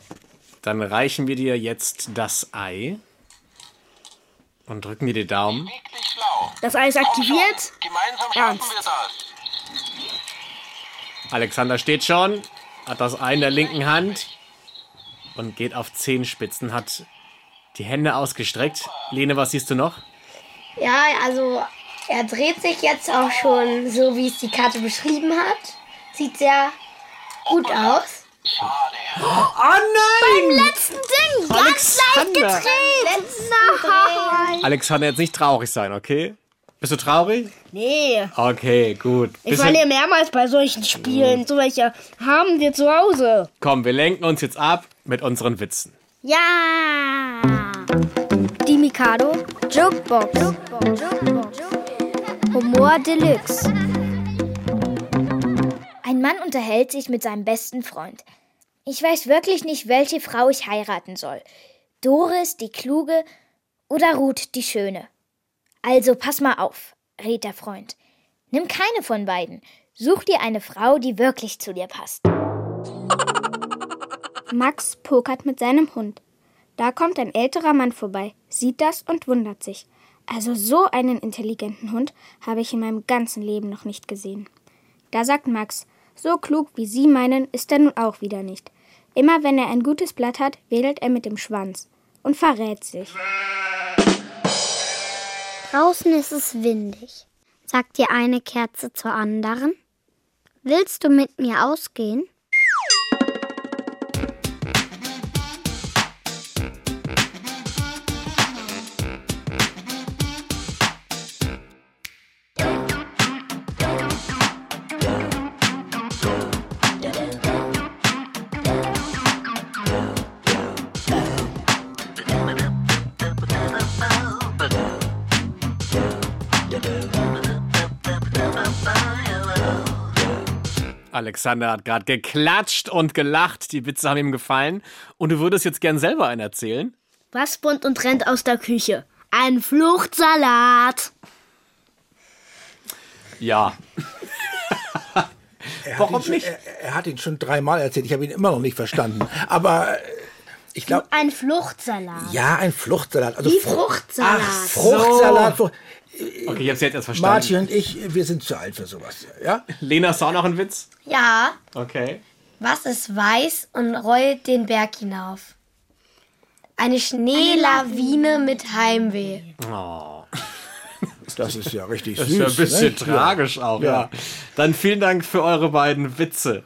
Dann reichen wir dir jetzt das Ei und drücken dir die Daumen. Das Ei ist aktiviert. Gemeinsam Ernst. schaffen wir das. Alexander steht schon, hat das Ei in der linken Hand und geht auf Zehenspitzen, hat die Hände ausgestreckt. Lene, was siehst du noch? Ja, also er dreht sich jetzt auch schon so, wie es die Karte beschrieben hat. Sieht sehr gut aus. Oh nein! Beim letzten Ding, ganz leicht Alexander. gedreht. Nein. Alexander, jetzt nicht traurig sein, okay? Bist du traurig? Nee. Okay, gut. Ich Bisschen- verliere mehrmals bei solchen Spielen. So welche haben wir zu Hause. Komm, wir lenken uns jetzt ab mit unseren Witzen. Ja. Die Mikado Jokebox. Humor Deluxe. Ein Mann unterhält sich mit seinem besten Freund. Ich weiß wirklich nicht, welche Frau ich heiraten soll. Doris, die Kluge, oder Ruth, die Schöne. Also pass mal auf, rät der Freund. Nimm keine von beiden. Such dir eine Frau, die wirklich zu dir passt. Max pokert mit seinem Hund. Da kommt ein älterer Mann vorbei, sieht das und wundert sich. Also so einen intelligenten Hund habe ich in meinem ganzen Leben noch nicht gesehen. Da sagt Max, so klug wie Sie meinen, ist er nun auch wieder nicht. Immer wenn er ein gutes Blatt hat, wedelt er mit dem Schwanz und verrät sich. Draußen ist es windig, sagt die eine Kerze zur anderen. Willst du mit mir ausgehen? Alexander hat gerade geklatscht und gelacht. Die Witze haben ihm gefallen. Und du würdest jetzt gern selber einen erzählen? Was bunt und rennt aus der Küche? Ein Fluchtsalat. Ja. Er Warum schon, nicht? Er, er, hat ihn schon dreimal erzählt. Ich habe ihn immer noch nicht verstanden. Aber äh, ich glaube. Ein Fluchtsalat. Ja, ein Fluchtsalat. Also Wie Fruchtsalat. Ach, Fruchtsalat. So. Okay, ich hab's jetzt erst verstanden. Martin und ich, wir sind zu alt für sowas. Ja? Lena, hast du auch noch einen Witz? Ja. Okay. Was ist weiß und rollt den Berg hinauf? Eine Schneelawine mit Heimweh. Oh. *laughs* Das ist ja richtig das süß. Das ist ja ein bisschen ne? tragisch auch, ja. ja. Dann vielen Dank für eure beiden Witze.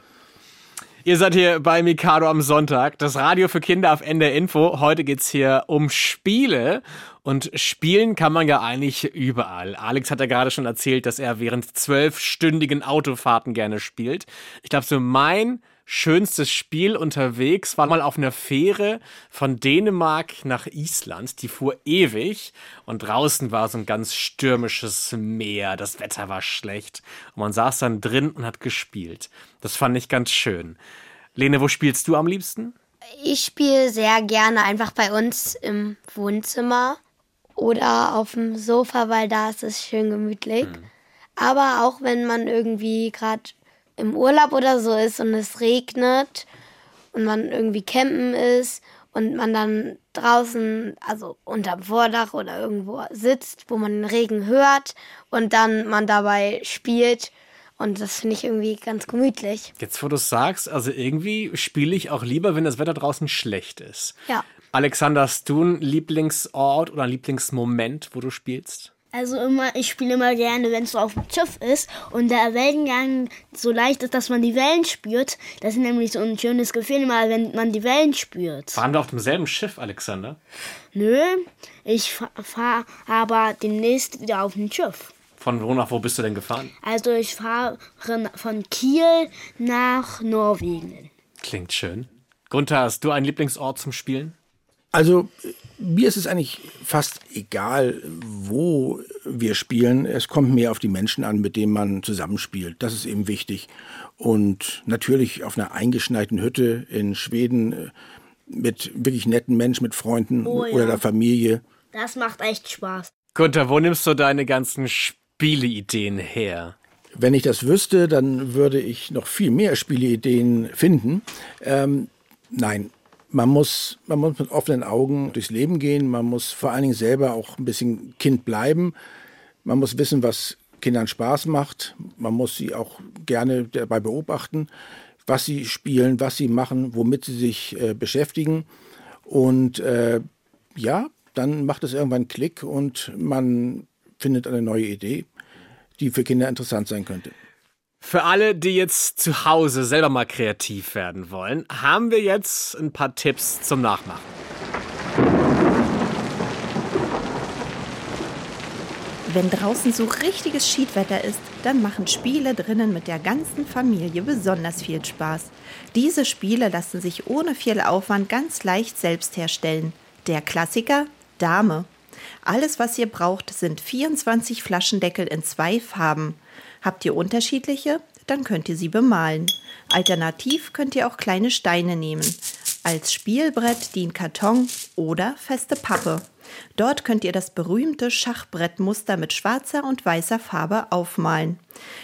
Ihr seid hier bei Mikado am Sonntag, das Radio für Kinder auf NDR Info. Heute geht's hier um Spiele und spielen kann man ja eigentlich überall. Alex hat ja gerade schon erzählt, dass er während zwölfstündigen Autofahrten gerne spielt. Ich glaube, so mein schönstes Spiel unterwegs war mal auf einer Fähre von Dänemark nach Island. Die fuhr ewig und draußen war so ein ganz stürmisches Meer. Das Wetter war schlecht und man saß dann drin und hat gespielt. Das fand ich ganz schön. Lene, wo spielst du am liebsten? Ich spiele sehr gerne einfach bei uns im Wohnzimmer oder auf dem Sofa, weil da ist es schön gemütlich. Mhm. Aber auch wenn man irgendwie gerade im Urlaub oder so ist und es regnet und man irgendwie campen ist und man dann draußen, also unterm Vordach oder irgendwo sitzt, wo man den Regen hört und dann man dabei spielt. Und das finde ich irgendwie ganz gemütlich. Jetzt, wo du es sagst, also irgendwie spiele ich auch lieber, wenn das Wetter draußen schlecht ist. Ja. Alexander, hast du einen Lieblingsort oder Lieblingsmoment, wo du spielst? Also immer, ich spiele immer gerne, wenn es so auf dem Schiff ist und der Wellengang so leicht ist, dass man die Wellen spürt. Das ist nämlich so ein schönes Gefühl, mal wenn man die Wellen spürt. Fahren wir auf demselben Schiff, Alexander? Nö, ich fahre fahr aber demnächst wieder auf dem Schiff. Von wo nach wo bist du denn gefahren? Also ich fahre von Kiel nach Norwegen. Klingt schön. Gunther, hast du einen Lieblingsort zum Spielen? Also mir ist es eigentlich fast egal, wo wir spielen. Es kommt mehr auf die Menschen an, mit denen man zusammenspielt. Das ist eben wichtig. Und natürlich auf einer eingeschneiten Hütte in Schweden äh, mit wirklich netten Menschen, mit Freunden oh, ja. oder der Familie. Das macht echt Spaß. Gunther, wo nimmst du deine ganzen Spieleideen her? Wenn ich das wüsste, dann würde ich noch viel mehr Spieleideen finden. Ähm, nein, man muss, man muss mit offenen Augen durchs Leben gehen. Man muss vor allen Dingen selber auch ein bisschen Kind bleiben. Man muss wissen, was Kindern Spaß macht. Man muss sie auch gerne dabei beobachten, was sie spielen, was sie machen, womit sie sich äh, beschäftigen. Und äh, ja, dann macht es irgendwann Klick und man findet eine neue Idee, die für Kinder interessant sein könnte. Für alle, die jetzt zu Hause selber mal kreativ werden wollen, haben wir jetzt ein paar Tipps zum Nachmachen. Wenn draußen so richtiges Schiedwetter ist, dann machen Spiele drinnen mit der ganzen Familie besonders viel Spaß. Diese Spiele lassen sich ohne viel Aufwand ganz leicht selbst herstellen. Der Klassiker Dame. Alles, was ihr braucht, sind 24 Flaschendeckel in zwei Farben. Habt ihr unterschiedliche? Dann könnt ihr sie bemalen. Alternativ könnt ihr auch kleine Steine nehmen. Als Spielbrett dient Karton oder feste Pappe. Dort könnt ihr das berühmte Schachbrettmuster mit schwarzer und weißer Farbe aufmalen.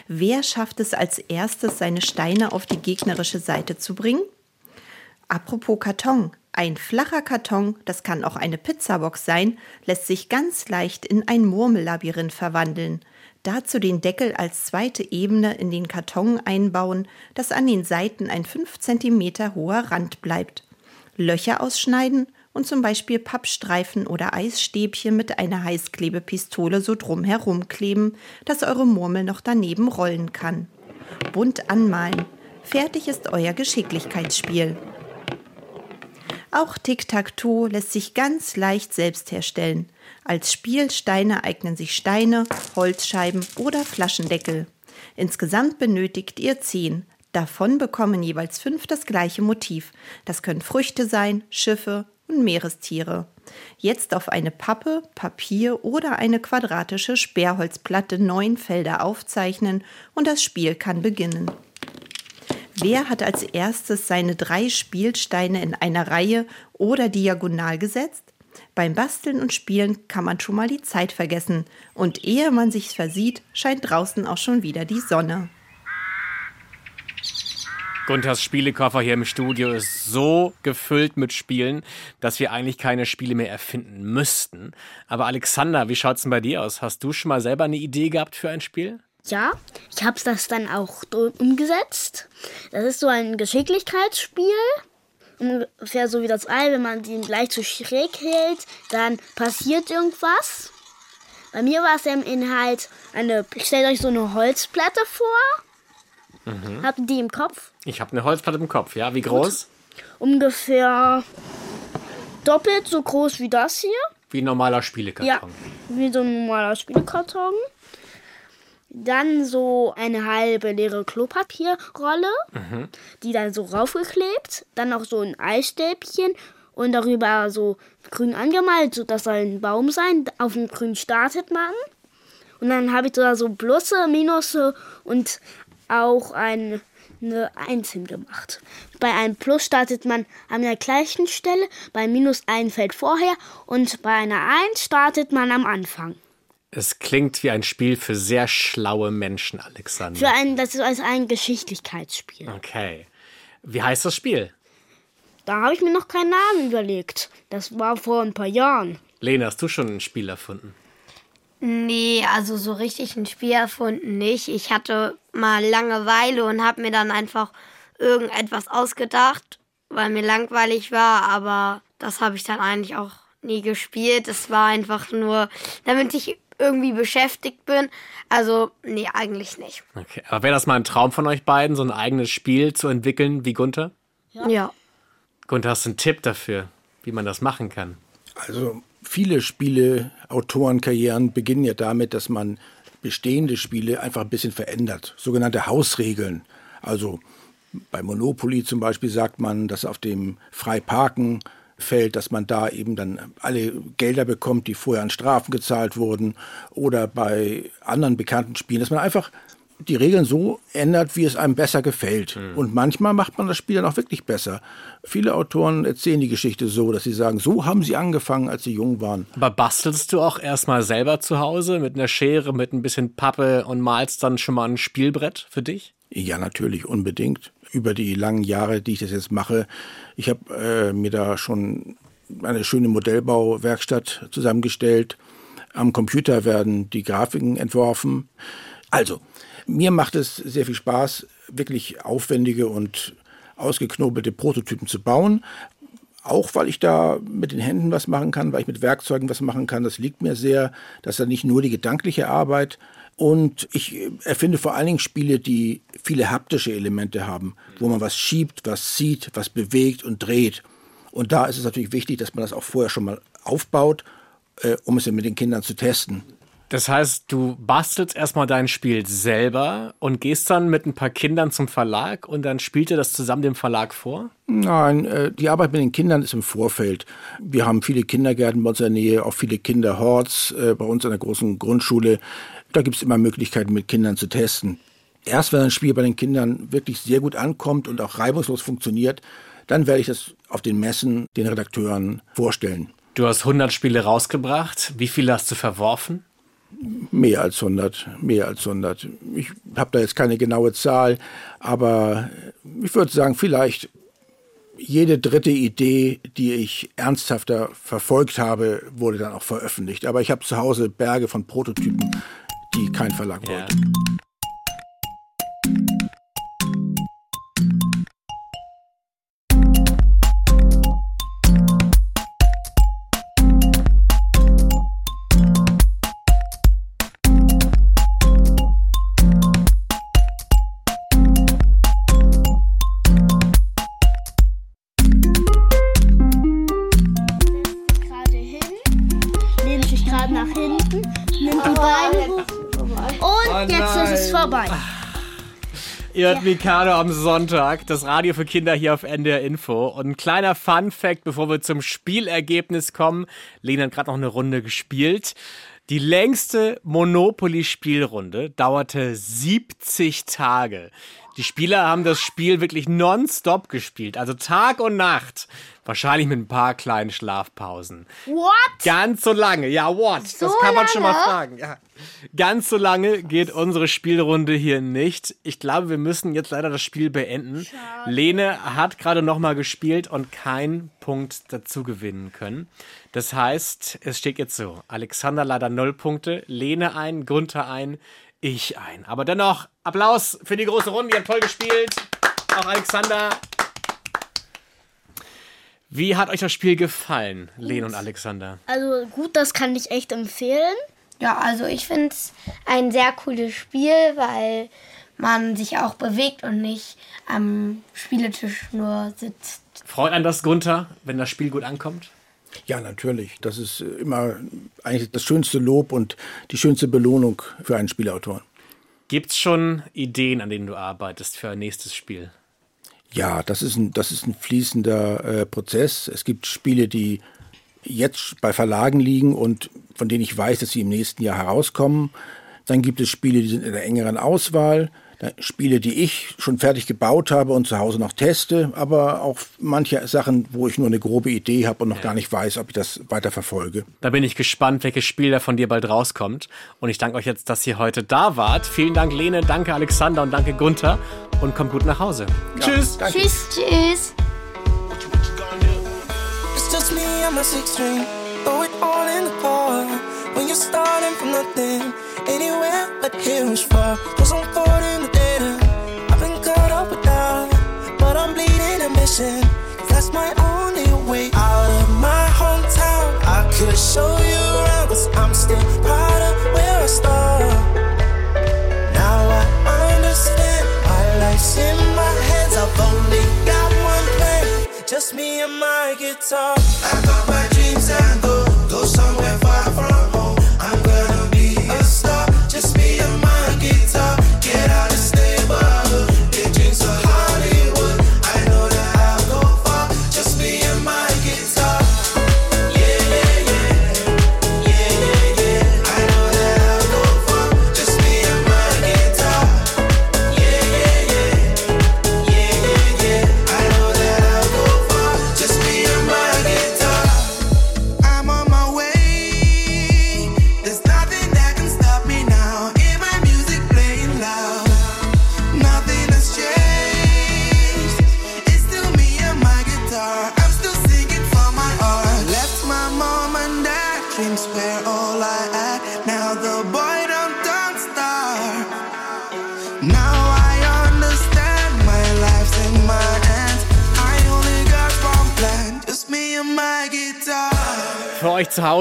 Wer schafft es als erstes, seine Steine auf die gegnerische Seite zu bringen? Apropos Karton. Ein flacher Karton, das kann auch eine Pizzabox sein, lässt sich ganz leicht in ein Murmellabyrinth verwandeln. Dazu den Deckel als zweite Ebene in den Karton einbauen, dass an den Seiten ein 5 cm hoher Rand bleibt. Löcher ausschneiden und zum Beispiel Pappstreifen oder Eisstäbchen mit einer Heißklebepistole so drumherum kleben, dass eure Murmel noch daneben rollen kann. Bunt anmalen. Fertig ist euer Geschicklichkeitsspiel. Auch Tic-Tac-Toe lässt sich ganz leicht selbst herstellen. Als Spielsteine eignen sich Steine, Holzscheiben oder Flaschendeckel. Insgesamt benötigt ihr zehn. Davon bekommen jeweils fünf das gleiche Motiv. Das können Früchte sein, Schiffe und Meerestiere. Jetzt auf eine Pappe, Papier oder eine quadratische Sperrholzplatte neun Felder aufzeichnen und das Spiel kann beginnen. Wer hat als erstes seine drei Spielsteine in einer Reihe oder diagonal gesetzt? Beim Basteln und Spielen kann man schon mal die Zeit vergessen. Und ehe man sich versieht, scheint draußen auch schon wieder die Sonne. Gunthers Spielekoffer hier im Studio ist so gefüllt mit Spielen, dass wir eigentlich keine Spiele mehr erfinden müssten. Aber Alexander, wie schaut's denn bei dir aus? Hast du schon mal selber eine Idee gehabt für ein Spiel? Ja, ich habe das dann auch umgesetzt. Das ist so ein Geschicklichkeitsspiel. Ungefähr so wie das Ei, wenn man den gleich zu schräg hält, dann passiert irgendwas. Bei mir war es im Inhalt eine, stellt euch so eine Holzplatte vor. Mhm. Habt ihr die im Kopf? Ich habe eine Holzplatte im Kopf, ja. Wie groß? Ungefähr doppelt so groß wie das hier. Wie ein normaler Spielekarton. Ja, wie so ein normaler Spielkarton. Dann so eine halbe leere Klopapierrolle, Mhm. die dann so raufgeklebt. Dann noch so ein Eisstäbchen und darüber so grün angemalt. So, das soll ein Baum sein. Auf dem Grün startet man. Und dann habe ich da so Plusse, Minusse und auch ein, eine Eins hingemacht. Bei einem Plus startet man an der gleichen Stelle, bei Minus ein Feld vorher und bei einer Eins startet man am Anfang. Es klingt wie ein Spiel für sehr schlaue Menschen, Alexander. Für ein, das ist also ein Geschicklichkeitsspiel. Okay. Wie heißt das Spiel? Da habe ich mir noch keinen Namen überlegt. Das war vor ein paar Jahren. Lena, hast du schon ein Spiel erfunden? Nee, also so richtig ein Spiel erfunden nicht. Ich hatte mal Langeweile und habe mir dann einfach irgendetwas ausgedacht, weil mir langweilig war, aber das habe ich dann eigentlich auch nie gespielt. Es war einfach nur, damit ich irgendwie beschäftigt bin. Also, nee, eigentlich nicht. Okay. Aber wäre das mal ein Traum von euch beiden, so ein eigenes Spiel zu entwickeln wie Gunther? Ja. ja. Gunther, hast du einen Tipp dafür, wie man das machen kann? Also viele Spiele, Autorenkarrieren beginnen ja damit, dass man bestehende Spiele einfach ein bisschen verändert. Sogenannte Hausregeln. Also bei Monopoly zum Beispiel sagt man, dass auf dem Freiparken fällt, dass man da eben dann alle Gelder bekommt, die vorher an Strafen gezahlt wurden. Oder bei anderen bekannten Spielen, dass man einfach die Regeln so ändert, wie es einem besser gefällt. Mhm. Und manchmal macht man das Spiel dann auch wirklich besser. Viele Autoren erzählen die Geschichte so, dass sie sagen, so haben sie angefangen, als sie jung waren. Aber bastelst du auch erstmal selber zu Hause mit einer Schere, mit ein bisschen Pappe und malst dann schon mal ein Spielbrett für dich? Ja, natürlich, unbedingt. Über die langen Jahre, die ich das jetzt mache, ich habe äh, mir da schon eine schöne Modellbauwerkstatt zusammengestellt. Am Computer werden die Grafiken entworfen. Also, mir macht es sehr viel Spaß, wirklich aufwendige und ausgeknobelte Prototypen zu bauen. Auch weil ich da mit den Händen was machen kann, weil ich mit Werkzeugen was machen kann. Das liegt mir sehr. Das ist dann nicht nur die gedankliche Arbeit. Und ich erfinde vor allen Dingen Spiele, die viele haptische Elemente haben, wo man was schiebt, was zieht, was bewegt und dreht. Und da ist es natürlich wichtig, dass man das auch vorher schon mal aufbaut, äh, um es mit den Kindern zu testen. Das heißt, du bastelst erstmal dein Spiel selber und gehst dann mit ein paar Kindern zum Verlag und dann spielt ihr das zusammen dem Verlag vor? Nein, äh, die Arbeit mit den Kindern ist im Vorfeld. Wir haben viele Kindergärten bei uns in der Nähe, auch viele Kinderhorts äh, bei uns an der großen Grundschule. Da gibt es immer Möglichkeiten, mit Kindern zu testen. Erst wenn ein Spiel bei den Kindern wirklich sehr gut ankommt und auch reibungslos funktioniert, dann werde ich das auf den Messen den Redakteuren vorstellen. Du hast 100 Spiele rausgebracht. Wie viele hast du verworfen? Mehr als 100, mehr als 100. Ich habe da jetzt keine genaue Zahl, aber ich würde sagen, vielleicht jede dritte Idee, die ich ernsthafter verfolgt habe, wurde dann auch veröffentlicht. Aber ich habe zu Hause Berge von Prototypen, die kein Verlag wollte. Ihr hört Mikado am Sonntag, das Radio für Kinder hier auf NDR Info. Und ein kleiner Fun-Fact, bevor wir zum Spielergebnis kommen. Lena hat gerade noch eine Runde gespielt. Die längste Monopoly-Spielrunde dauerte 70 Tage. Die Spieler haben das Spiel wirklich nonstop gespielt, also Tag und Nacht. Wahrscheinlich mit ein paar kleinen Schlafpausen. What? Ganz so lange, ja, what? das So kann man schon mal lange? fragen. Ja. Ganz so lange geht unsere Spielrunde hier nicht. Ich glaube, wir müssen jetzt leider das Spiel beenden. Lene hat gerade noch mal gespielt und keinen Punkt dazu gewinnen können. Das heißt, es steht jetzt so: Alexander leider null Punkte, Lene ein, Gunther ein, ich ein. Aber dennoch Applaus für die große Runde. Ihr habt toll gespielt. Auch Alexander. Wie hat euch das Spiel gefallen, Lene und Alexander? Also gut, das kann ich echt empfehlen. Ja, also ich finde es ein sehr cooles Spiel, weil man sich auch bewegt und nicht am Spieletisch nur sitzt. Freut einen das, Gunther, wenn das Spiel gut ankommt? Ja, natürlich. Das ist äh, immer eigentlich das schönste Lob und die schönste Belohnung für einen Spielautor. Gibt's schon Ideen, an denen du arbeitest für ein nächstes Spiel? Ja, das ist ein, das ist ein fließender äh, Prozess. Es gibt Spiele, die jetzt bei Verlagen liegen und von denen ich weiß, dass sie im nächsten Jahr herauskommen. Dann gibt es Spiele, die sind in der engeren Auswahl. Spiele, die ich schon fertig gebaut habe und zu Hause noch teste, aber auch manche Sachen, wo ich nur eine grobe Idee habe und noch ja. gar nicht weiß, ob ich das weiter verfolge. Da bin ich gespannt, welches Spiel da von dir bald rauskommt. Und ich danke euch jetzt, dass ihr heute da wart. Vielen Dank, Lene, danke, Alexander und danke, Gunther. Und kommt gut nach Hause. Ja, tschüss. Danke. Tschüss, tschüss. Throw it all in the car. When you're starting from nothing, anywhere but here's far. Cause I'm 40. Ambition. That's my only way out of my hometown. I could show you around, cause I'm still proud of where I started. Now I understand my life's in my hands. I've only got one plan, just me and my guitar. I got my dreams and go, go somewhere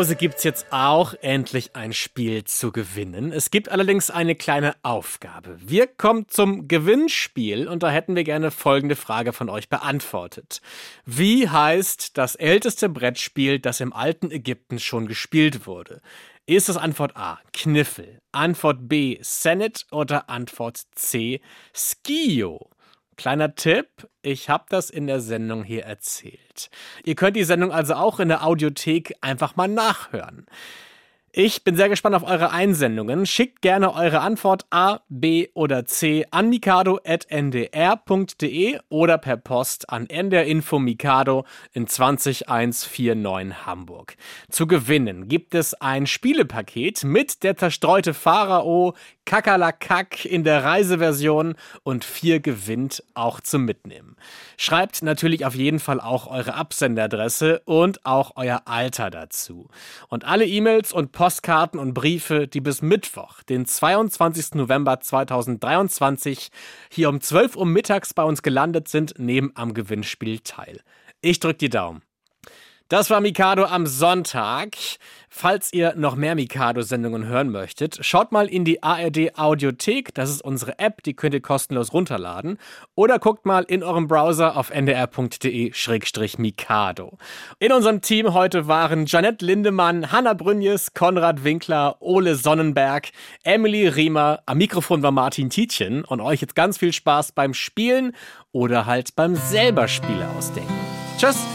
Hause gibt's jetzt auch endlich ein Spiel zu gewinnen. Es gibt allerdings eine kleine Aufgabe. Wir kommen zum Gewinnspiel und da hätten wir gerne folgende Frage von euch beantwortet. Wie heißt das älteste Brettspiel, das im alten Ägypten schon gespielt wurde? Ist es Antwort A, Kniffel, Antwort B, Senet oder Antwort C, Skio? Kleiner Tipp, ich habe das in der Sendung hier erzählt. Ihr könnt die Sendung also auch in der Audiothek einfach mal nachhören. Ich bin sehr gespannt auf eure Einsendungen. Schickt gerne eure Antwort A, B oder C an mikado.ndr.de oder per Post an NDR Info Mikado in 20149 Hamburg. Zu gewinnen gibt es ein Spielepaket mit der zerstreute Pharao, Kakerlakak in der Reiseversion und vier gewinnt auch zum Mitnehmen. Schreibt natürlich auf jeden Fall auch eure Absenderadresse und auch euer Alter dazu. Und alle E-Mails und Postkarten und Briefe, die bis Mittwoch, den 22. November 2023 hier um 12 Uhr mittags bei uns gelandet sind, nehmen am Gewinnspiel teil. Ich drück die Daumen. Das war Mikado am Sonntag. Falls ihr noch mehr Mikado-Sendungen hören möchtet, schaut mal in die ARD Audiothek. Das ist unsere App, die könnt ihr kostenlos runterladen. Oder guckt mal in eurem Browser auf ndr.de-mikado. In unserem Team heute waren Janette Lindemann, Hanna Brünjes, Konrad Winkler, Ole Sonnenberg, Emily Riemer. Am Mikrofon war Martin Tietjen. Und euch jetzt ganz viel Spaß beim Spielen oder halt beim selber Spiele ausdenken. Tschüss!